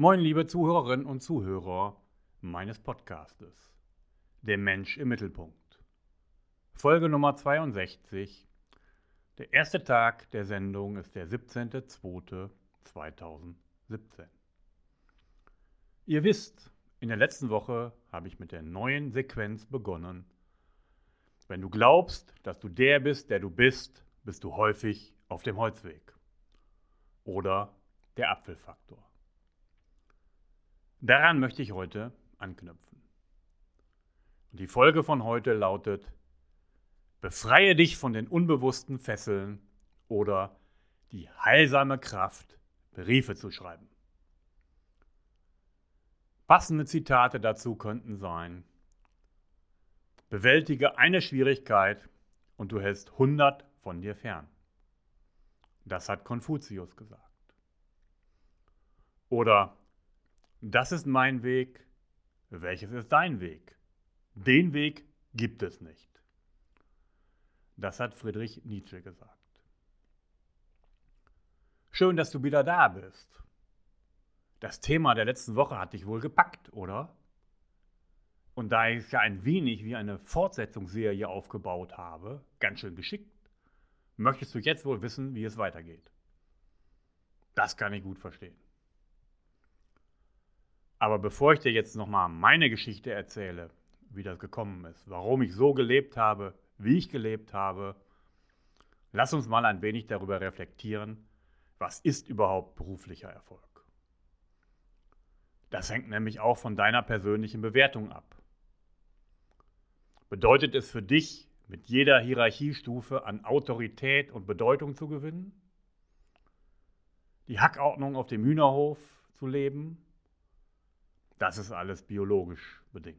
Moin, liebe Zuhörerinnen und Zuhörer meines Podcastes. Der Mensch im Mittelpunkt. Folge Nummer 62. Der erste Tag der Sendung ist der 17.02.2017. Ihr wisst, in der letzten Woche habe ich mit der neuen Sequenz begonnen. Wenn du glaubst, dass du der bist, der du bist, bist du häufig auf dem Holzweg. Oder der Apfelfaktor. Daran möchte ich heute anknüpfen. Und die Folge von heute lautet, befreie dich von den unbewussten Fesseln oder die heilsame Kraft, Briefe zu schreiben. Passende Zitate dazu könnten sein, bewältige eine Schwierigkeit und du hältst 100 von dir fern. Das hat Konfuzius gesagt. Oder das ist mein Weg, welches ist dein Weg? Den Weg gibt es nicht. Das hat Friedrich Nietzsche gesagt. Schön, dass du wieder da bist. Das Thema der letzten Woche hat dich wohl gepackt, oder? Und da ich es ja ein wenig wie eine Fortsetzungsserie aufgebaut habe, ganz schön geschickt, möchtest du jetzt wohl wissen, wie es weitergeht. Das kann ich gut verstehen. Aber bevor ich dir jetzt nochmal meine Geschichte erzähle, wie das gekommen ist, warum ich so gelebt habe, wie ich gelebt habe, lass uns mal ein wenig darüber reflektieren, was ist überhaupt beruflicher Erfolg. Das hängt nämlich auch von deiner persönlichen Bewertung ab. Bedeutet es für dich, mit jeder Hierarchiestufe an Autorität und Bedeutung zu gewinnen? Die Hackordnung auf dem Hühnerhof zu leben? Das ist alles biologisch bedingt.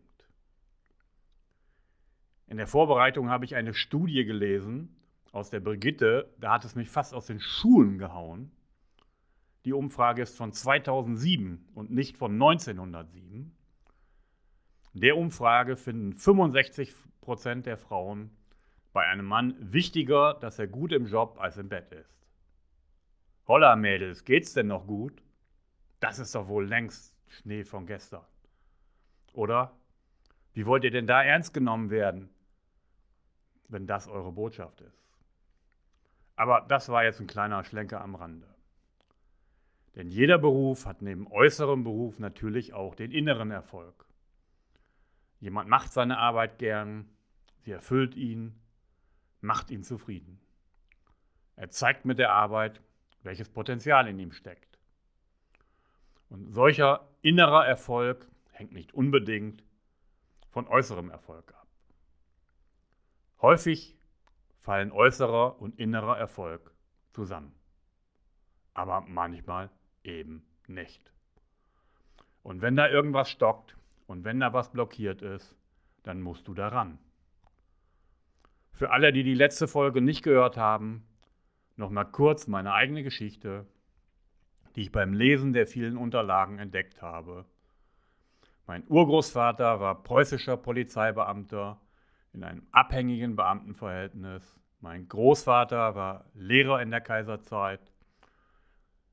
In der Vorbereitung habe ich eine Studie gelesen aus der Brigitte, da hat es mich fast aus den Schuhen gehauen. Die Umfrage ist von 2007 und nicht von 1907. In der Umfrage finden 65 Prozent der Frauen bei einem Mann wichtiger, dass er gut im Job als im Bett ist. Holla, Mädels, geht's denn noch gut? Das ist doch wohl längst Schnee von gestern. Oder? Wie wollt ihr denn da ernst genommen werden, wenn das eure Botschaft ist? Aber das war jetzt ein kleiner Schlenker am Rande. Denn jeder Beruf hat neben äußerem Beruf natürlich auch den inneren Erfolg. Jemand macht seine Arbeit gern, sie erfüllt ihn, macht ihn zufrieden. Er zeigt mit der Arbeit, welches Potenzial in ihm steckt. Und solcher innerer Erfolg hängt nicht unbedingt von äußerem Erfolg ab. Häufig fallen äußerer und innerer Erfolg zusammen. Aber manchmal eben nicht. Und wenn da irgendwas stockt und wenn da was blockiert ist, dann musst du daran. Für alle, die die letzte Folge nicht gehört haben, noch mal kurz meine eigene Geschichte die ich beim Lesen der vielen Unterlagen entdeckt habe. Mein Urgroßvater war preußischer Polizeibeamter in einem abhängigen Beamtenverhältnis. Mein Großvater war Lehrer in der Kaiserzeit,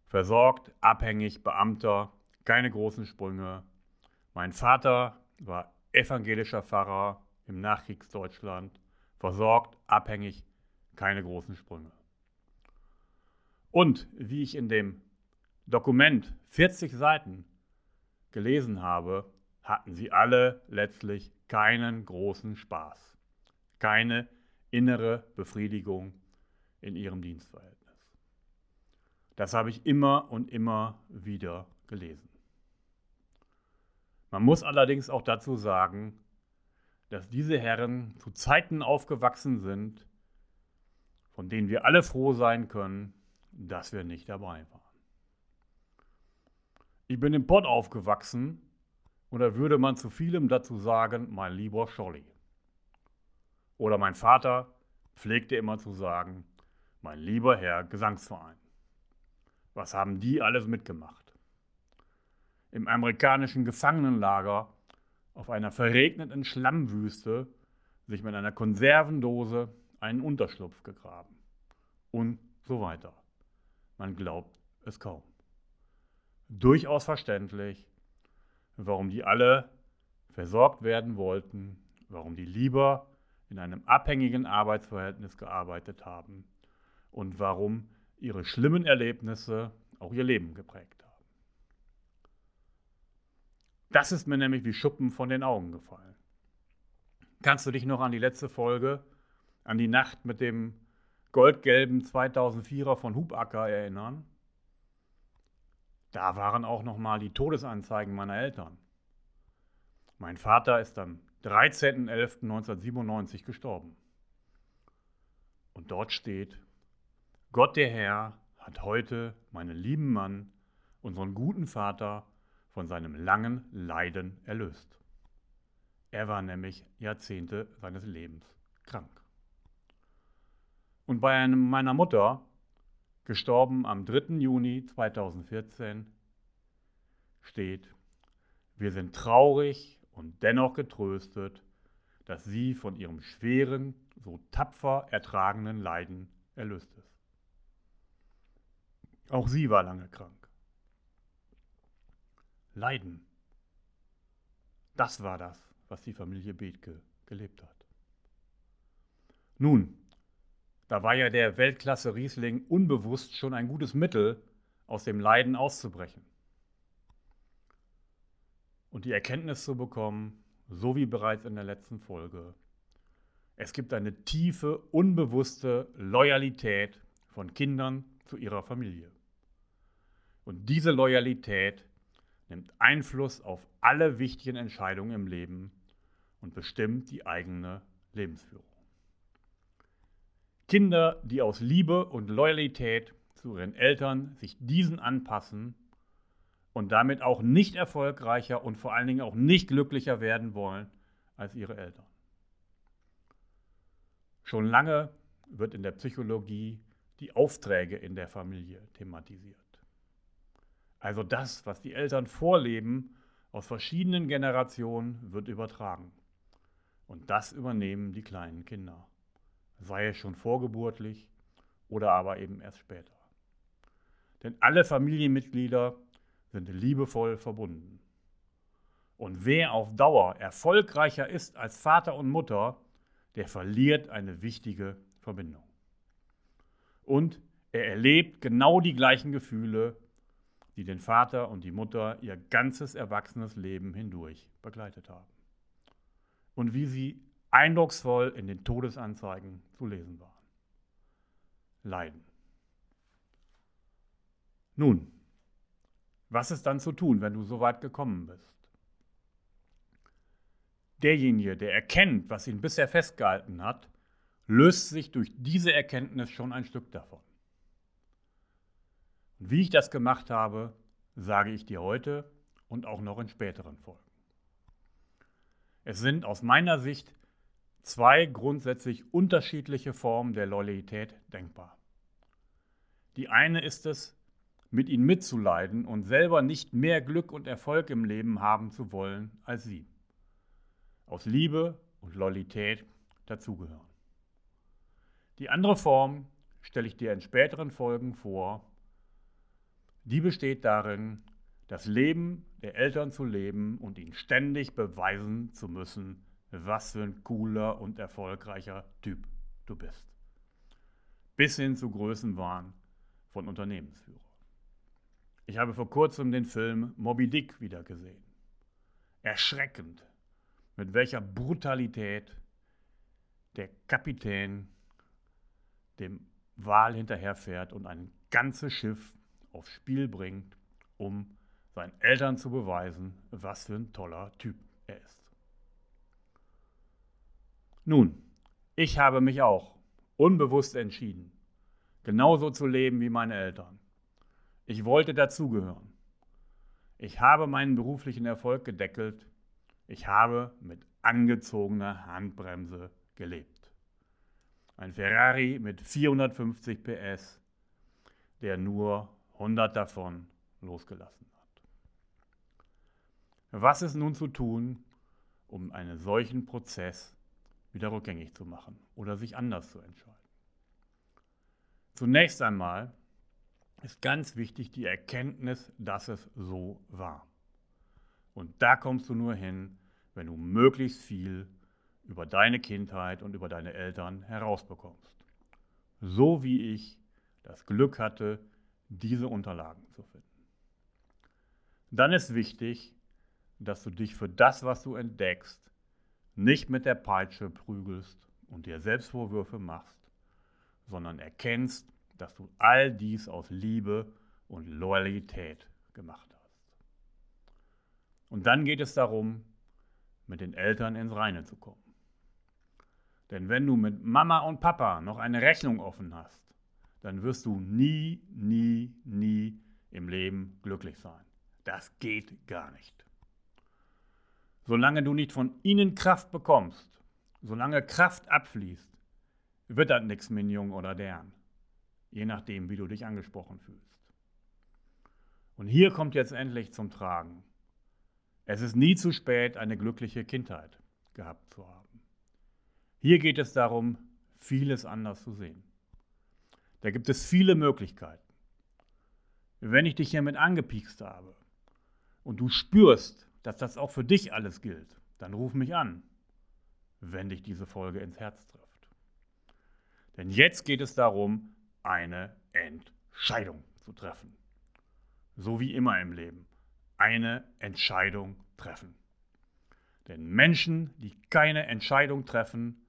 versorgt, abhängig, Beamter, keine großen Sprünge. Mein Vater war evangelischer Pfarrer im Nachkriegsdeutschland, versorgt, abhängig, keine großen Sprünge. Und wie ich in dem Dokument 40 Seiten gelesen habe, hatten sie alle letztlich keinen großen Spaß, keine innere Befriedigung in ihrem Dienstverhältnis. Das habe ich immer und immer wieder gelesen. Man muss allerdings auch dazu sagen, dass diese Herren zu Zeiten aufgewachsen sind, von denen wir alle froh sein können, dass wir nicht dabei waren. Ich bin im Pott aufgewachsen und da würde man zu vielem dazu sagen, mein lieber Scholli. Oder mein Vater pflegte immer zu sagen, mein lieber Herr Gesangsverein. Was haben die alles mitgemacht? Im amerikanischen Gefangenenlager auf einer verregneten Schlammwüste sich mit einer Konservendose einen Unterschlupf gegraben. Und so weiter. Man glaubt es kaum. Durchaus verständlich, warum die alle versorgt werden wollten, warum die lieber in einem abhängigen Arbeitsverhältnis gearbeitet haben und warum ihre schlimmen Erlebnisse auch ihr Leben geprägt haben. Das ist mir nämlich wie Schuppen von den Augen gefallen. Kannst du dich noch an die letzte Folge, an die Nacht mit dem goldgelben 2004er von Hubacker erinnern? Da waren auch noch mal die Todesanzeigen meiner Eltern. Mein Vater ist am 13.11.1997 gestorben. Und dort steht, Gott der Herr hat heute meinen lieben Mann, unseren guten Vater, von seinem langen Leiden erlöst. Er war nämlich Jahrzehnte seines Lebens krank. Und bei meiner Mutter, gestorben am 3. Juni 2014, steht, wir sind traurig und dennoch getröstet, dass sie von ihrem schweren, so tapfer ertragenen Leiden erlöst ist. Auch sie war lange krank. Leiden. Das war das, was die Familie Bethke gelebt hat. Nun, da war ja der Weltklasse Riesling unbewusst schon ein gutes Mittel, aus dem Leiden auszubrechen. Und die Erkenntnis zu bekommen, so wie bereits in der letzten Folge, es gibt eine tiefe, unbewusste Loyalität von Kindern zu ihrer Familie. Und diese Loyalität nimmt Einfluss auf alle wichtigen Entscheidungen im Leben und bestimmt die eigene Lebensführung. Kinder, die aus Liebe und Loyalität zu ihren Eltern sich diesen anpassen und damit auch nicht erfolgreicher und vor allen Dingen auch nicht glücklicher werden wollen als ihre Eltern. Schon lange wird in der Psychologie die Aufträge in der Familie thematisiert. Also das, was die Eltern vorleben, aus verschiedenen Generationen wird übertragen. Und das übernehmen die kleinen Kinder. Sei es schon vorgeburtlich oder aber eben erst später. Denn alle Familienmitglieder sind liebevoll verbunden. Und wer auf Dauer erfolgreicher ist als Vater und Mutter, der verliert eine wichtige Verbindung. Und er erlebt genau die gleichen Gefühle die den Vater und die Mutter ihr ganzes erwachsenes Leben hindurch begleitet haben. Und wie sie eindrucksvoll in den Todesanzeigen zu lesen waren. Leiden. Nun, was ist dann zu tun, wenn du so weit gekommen bist? Derjenige, der erkennt, was ihn bisher festgehalten hat, löst sich durch diese Erkenntnis schon ein Stück davon. Und wie ich das gemacht habe, sage ich dir heute und auch noch in späteren Folgen. Es sind aus meiner Sicht zwei grundsätzlich unterschiedliche Formen der Loyalität denkbar. Die eine ist es, mit ihnen mitzuleiden und selber nicht mehr Glück und Erfolg im Leben haben zu wollen als sie. Aus Liebe und Loyalität dazugehören. Die andere Form stelle ich dir in späteren Folgen vor die besteht darin, das Leben der Eltern zu leben und ihnen ständig beweisen zu müssen, was für ein cooler und erfolgreicher Typ du bist. Bis hin zu Größenwahn von Unternehmensführer. Ich habe vor kurzem den Film Moby Dick wieder gesehen. Erschreckend, mit welcher Brutalität der Kapitän dem Wal hinterherfährt und ein ganzes Schiff aufs Spiel bringt, um seinen Eltern zu beweisen, was für ein toller Typ er ist. Nun, ich habe mich auch unbewusst entschieden, genauso zu leben wie meine Eltern. Ich wollte dazugehören. Ich habe meinen beruflichen Erfolg gedeckelt. Ich habe mit angezogener Handbremse gelebt. Ein Ferrari mit 450 PS, der nur 100 davon losgelassen hat. Was ist nun zu tun, um einen solchen Prozess wieder rückgängig zu machen oder sich anders zu entscheiden? Zunächst einmal ist ganz wichtig die Erkenntnis, dass es so war. Und da kommst du nur hin, wenn du möglichst viel über deine Kindheit und über deine Eltern herausbekommst. So wie ich das Glück hatte, diese Unterlagen zu finden. Dann ist wichtig, dass du dich für das, was du entdeckst, nicht mit der Peitsche prügelst und dir Selbstvorwürfe machst, sondern erkennst, dass du all dies aus Liebe und Loyalität gemacht hast. Und dann geht es darum, mit den Eltern ins Reine zu kommen. Denn wenn du mit Mama und Papa noch eine Rechnung offen hast, dann wirst du nie, nie, nie im Leben glücklich sein. Das geht gar nicht. Solange du nicht von ihnen Kraft bekommst, solange Kraft abfließt, wird das nichts mit Jung oder deren. Je nachdem, wie du dich angesprochen fühlst. Und hier kommt jetzt endlich zum Tragen. Es ist nie zu spät, eine glückliche Kindheit gehabt zu haben. Hier geht es darum, vieles anders zu sehen. Da gibt es viele Möglichkeiten. Wenn ich dich hiermit angepiekst habe und du spürst, dass das auch für dich alles gilt, dann ruf mich an, wenn dich diese Folge ins Herz trifft. Denn jetzt geht es darum, eine Entscheidung zu treffen. So wie immer im Leben. Eine Entscheidung treffen. Denn Menschen, die keine Entscheidung treffen,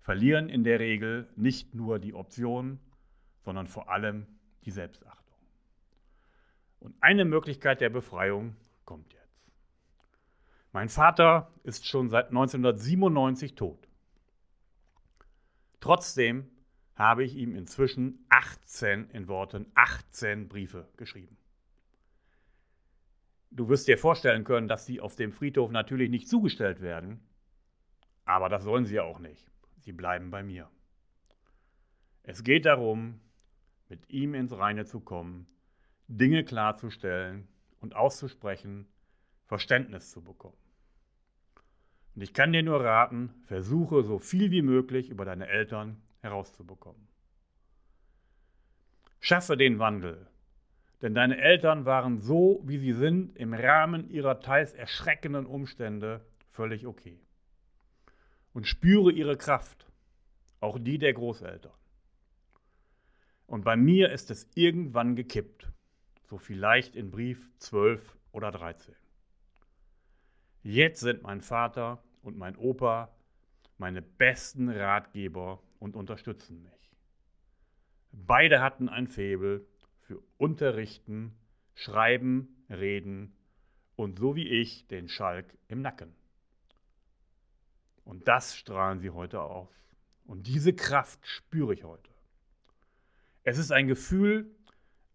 verlieren in der Regel nicht nur die Option, sondern vor allem die Selbstachtung. Und eine Möglichkeit der Befreiung kommt jetzt. Mein Vater ist schon seit 1997 tot. Trotzdem habe ich ihm inzwischen 18 in Worten 18 Briefe geschrieben. Du wirst dir vorstellen können, dass sie auf dem Friedhof natürlich nicht zugestellt werden, aber das sollen sie auch nicht. Sie bleiben bei mir. Es geht darum, mit ihm ins Reine zu kommen, Dinge klarzustellen und auszusprechen, Verständnis zu bekommen. Und ich kann dir nur raten, versuche so viel wie möglich über deine Eltern herauszubekommen. Schaffe den Wandel, denn deine Eltern waren so, wie sie sind, im Rahmen ihrer teils erschreckenden Umstände völlig okay. Und spüre ihre Kraft, auch die der Großeltern. Und bei mir ist es irgendwann gekippt, so vielleicht in Brief 12 oder 13. Jetzt sind mein Vater und mein Opa meine besten Ratgeber und unterstützen mich. Beide hatten ein Faible für Unterrichten, Schreiben, Reden und so wie ich den Schalk im Nacken. Und das strahlen sie heute aus. Und diese Kraft spüre ich heute. Es ist ein Gefühl,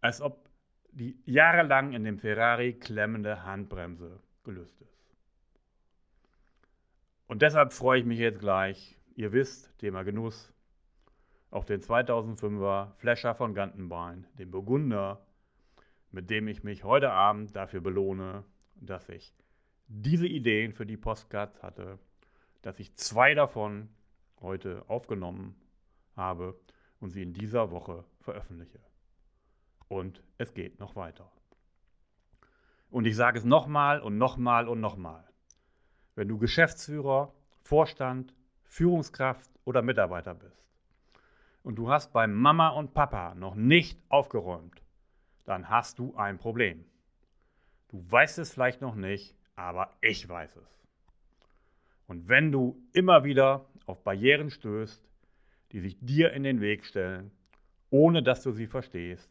als ob die jahrelang in dem Ferrari klemmende Handbremse gelöst ist. Und deshalb freue ich mich jetzt gleich, ihr wisst, Thema Genuss, auf den 2005er Flasher von Gantenbein, den Burgunder, mit dem ich mich heute Abend dafür belohne, dass ich diese Ideen für die Postcards hatte, dass ich zwei davon heute aufgenommen habe und sie in dieser Woche veröffentliche. Und es geht noch weiter. Und ich sage es nochmal und nochmal und nochmal. Wenn du Geschäftsführer, Vorstand, Führungskraft oder Mitarbeiter bist und du hast bei Mama und Papa noch nicht aufgeräumt, dann hast du ein Problem. Du weißt es vielleicht noch nicht, aber ich weiß es. Und wenn du immer wieder auf Barrieren stößt, die sich dir in den Weg stellen, ohne dass du sie verstehst,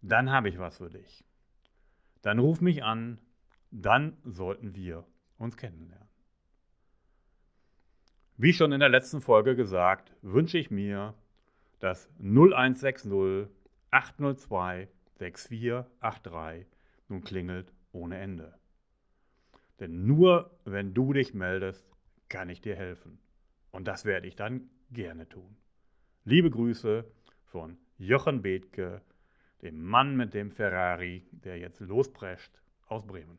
dann habe ich was für dich. Dann ruf mich an, dann sollten wir uns kennenlernen. Wie schon in der letzten Folge gesagt, wünsche ich mir, dass 0160 802 6483 nun klingelt ohne Ende. Denn nur wenn du dich meldest, kann ich dir helfen. Und das werde ich dann gerne tun. Liebe Grüße von Jochen Bethke, dem Mann mit dem Ferrari, der jetzt losprescht aus Bremen.